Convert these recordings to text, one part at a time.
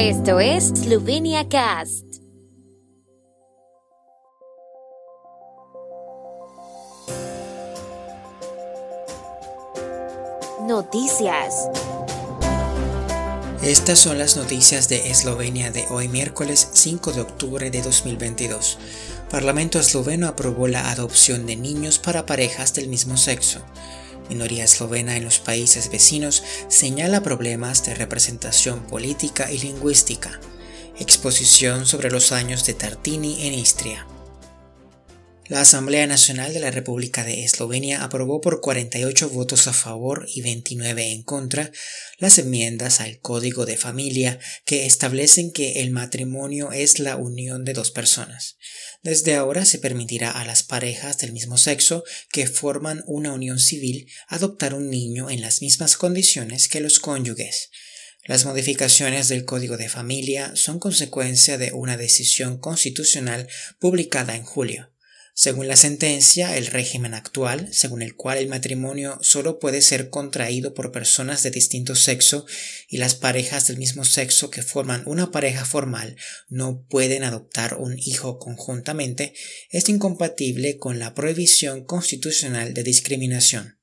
Esto es Slovenia Cast. Noticias. Estas son las noticias de Eslovenia de hoy miércoles 5 de octubre de 2022. Parlamento esloveno aprobó la adopción de niños para parejas del mismo sexo. Minoría eslovena en los países vecinos señala problemas de representación política y lingüística. Exposición sobre los años de Tartini en Istria. La Asamblea Nacional de la República de Eslovenia aprobó por 48 votos a favor y 29 en contra las enmiendas al Código de Familia que establecen que el matrimonio es la unión de dos personas. Desde ahora se permitirá a las parejas del mismo sexo que forman una unión civil adoptar un niño en las mismas condiciones que los cónyuges. Las modificaciones del Código de Familia son consecuencia de una decisión constitucional publicada en julio. Según la sentencia, el régimen actual, según el cual el matrimonio solo puede ser contraído por personas de distinto sexo y las parejas del mismo sexo que forman una pareja formal no pueden adoptar un hijo conjuntamente, es incompatible con la prohibición constitucional de discriminación.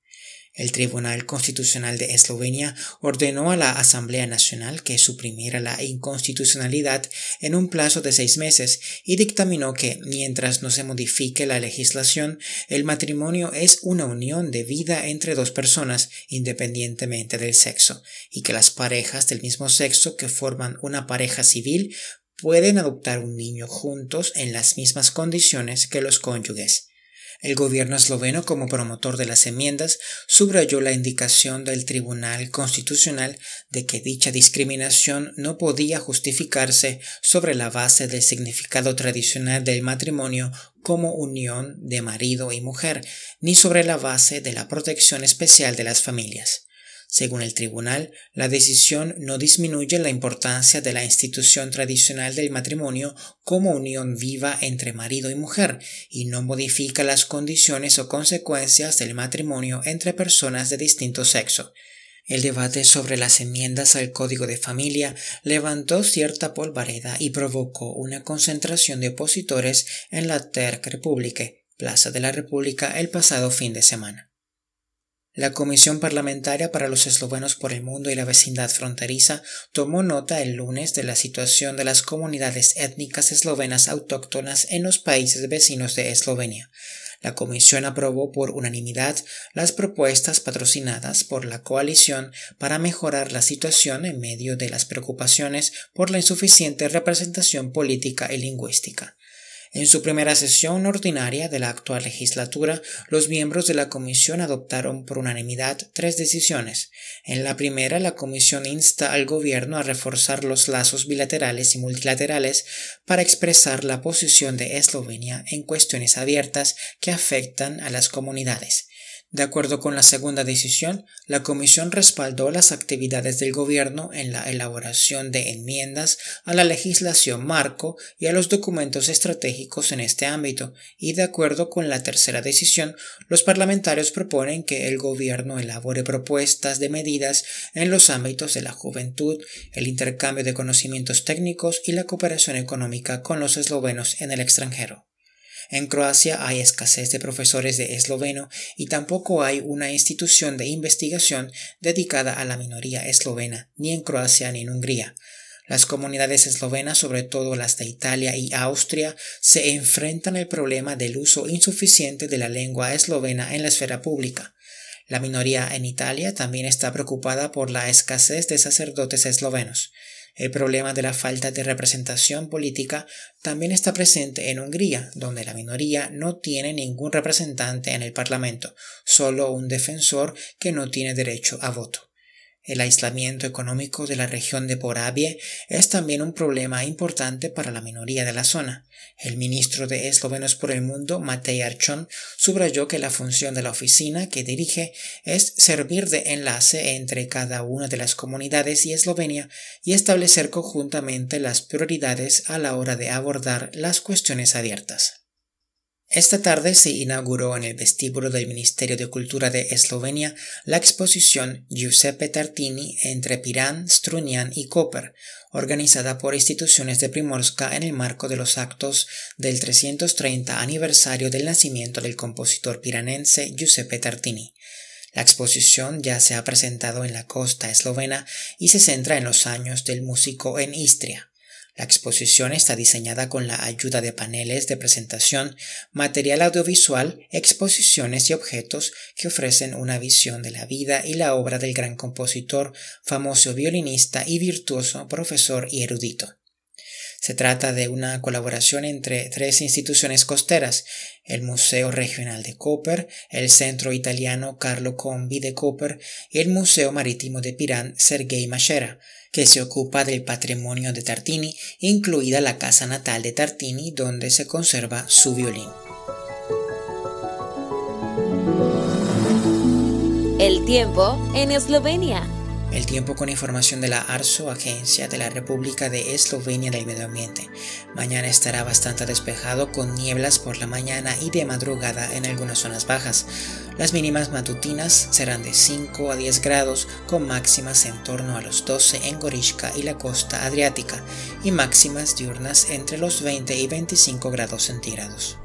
El Tribunal Constitucional de Eslovenia ordenó a la Asamblea Nacional que suprimiera la inconstitucionalidad en un plazo de seis meses y dictaminó que, mientras no se modifique la legislación, el matrimonio es una unión de vida entre dos personas independientemente del sexo, y que las parejas del mismo sexo que forman una pareja civil pueden adoptar un niño juntos en las mismas condiciones que los cónyuges. El gobierno esloveno, como promotor de las enmiendas, subrayó la indicación del Tribunal Constitucional de que dicha discriminación no podía justificarse sobre la base del significado tradicional del matrimonio como unión de marido y mujer, ni sobre la base de la protección especial de las familias. Según el tribunal, la decisión no disminuye la importancia de la institución tradicional del matrimonio como unión viva entre marido y mujer y no modifica las condiciones o consecuencias del matrimonio entre personas de distinto sexo. El debate sobre las enmiendas al Código de Familia levantó cierta polvareda y provocó una concentración de opositores en la Terc Republike, Plaza de la República, el pasado fin de semana. La Comisión Parlamentaria para los Eslovenos por el Mundo y la Vecindad Fronteriza tomó nota el lunes de la situación de las comunidades étnicas eslovenas autóctonas en los países vecinos de Eslovenia. La Comisión aprobó por unanimidad las propuestas patrocinadas por la coalición para mejorar la situación en medio de las preocupaciones por la insuficiente representación política y lingüística. En su primera sesión ordinaria de la actual legislatura, los miembros de la Comisión adoptaron por unanimidad tres decisiones. En la primera, la Comisión insta al Gobierno a reforzar los lazos bilaterales y multilaterales para expresar la posición de Eslovenia en cuestiones abiertas que afectan a las comunidades. De acuerdo con la segunda decisión, la Comisión respaldó las actividades del Gobierno en la elaboración de enmiendas a la legislación marco y a los documentos estratégicos en este ámbito, y de acuerdo con la tercera decisión, los parlamentarios proponen que el Gobierno elabore propuestas de medidas en los ámbitos de la juventud, el intercambio de conocimientos técnicos y la cooperación económica con los eslovenos en el extranjero. En Croacia hay escasez de profesores de esloveno y tampoco hay una institución de investigación dedicada a la minoría eslovena, ni en Croacia ni en Hungría. Las comunidades eslovenas, sobre todo las de Italia y Austria, se enfrentan al problema del uso insuficiente de la lengua eslovena en la esfera pública. La minoría en Italia también está preocupada por la escasez de sacerdotes eslovenos. El problema de la falta de representación política también está presente en Hungría, donde la minoría no tiene ningún representante en el Parlamento, solo un defensor que no tiene derecho a voto. El aislamiento económico de la región de Porabie es también un problema importante para la minoría de la zona. El ministro de Eslovenos por el Mundo, Matej Archon, subrayó que la función de la oficina que dirige es servir de enlace entre cada una de las comunidades y Eslovenia y establecer conjuntamente las prioridades a la hora de abordar las cuestiones abiertas. Esta tarde se inauguró en el vestíbulo del Ministerio de Cultura de Eslovenia la exposición Giuseppe Tartini entre Pirán, Strunian y Koper, organizada por instituciones de Primorska en el marco de los actos del 330 aniversario del nacimiento del compositor piranense Giuseppe Tartini. La exposición ya se ha presentado en la costa eslovena y se centra en los años del músico en Istria. La exposición está diseñada con la ayuda de paneles de presentación, material audiovisual, exposiciones y objetos que ofrecen una visión de la vida y la obra del gran compositor, famoso violinista y virtuoso profesor y erudito. Se trata de una colaboración entre tres instituciones costeras, el Museo Regional de Koper, el Centro Italiano Carlo Combi de Koper y el Museo Marítimo de Pirán Sergei Machera, que se ocupa del patrimonio de Tartini, incluida la casa natal de Tartini donde se conserva su violín. El tiempo en Eslovenia. El tiempo con información de la ARSO, Agencia de la República de Eslovenia del Medio Ambiente. Mañana estará bastante despejado con nieblas por la mañana y de madrugada en algunas zonas bajas. Las mínimas matutinas serán de 5 a 10 grados con máximas en torno a los 12 en Gorishka y la costa adriática y máximas diurnas entre los 20 y 25 grados centígrados.